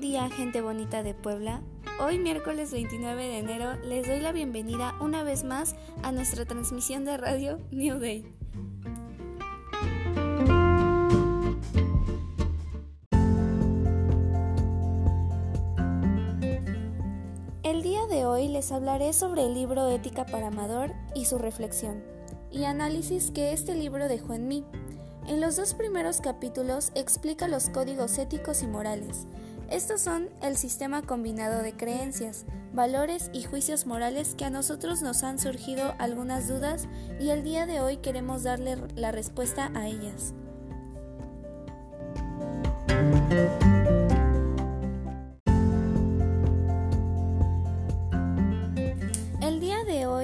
día, gente bonita de Puebla. Hoy, miércoles 29 de enero, les doy la bienvenida una vez más a nuestra transmisión de radio New Day. El día de hoy les hablaré sobre el libro Ética para Amador y su reflexión y análisis que este libro dejó en mí. En los dos primeros capítulos explica los códigos éticos y morales. Estos son el sistema combinado de creencias, valores y juicios morales que a nosotros nos han surgido algunas dudas y el día de hoy queremos darle la respuesta a ellas.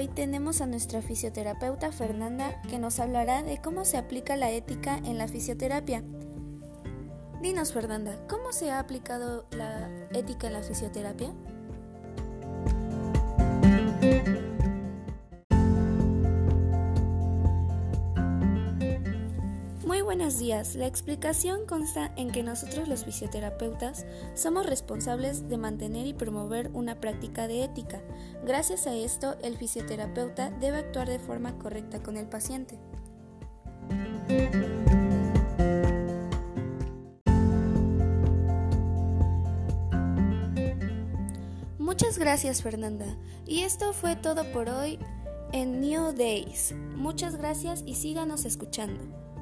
Tenemos a nuestra fisioterapeuta Fernanda que nos hablará de cómo se aplica la ética en la fisioterapia. Dinos Fernanda, ¿cómo se ha aplicado la ética en la fisioterapia? Buenos días. La explicación consta en que nosotros los fisioterapeutas somos responsables de mantener y promover una práctica de ética. Gracias a esto, el fisioterapeuta debe actuar de forma correcta con el paciente. Muchas gracias Fernanda. Y esto fue todo por hoy en New Days. Muchas gracias y síganos escuchando.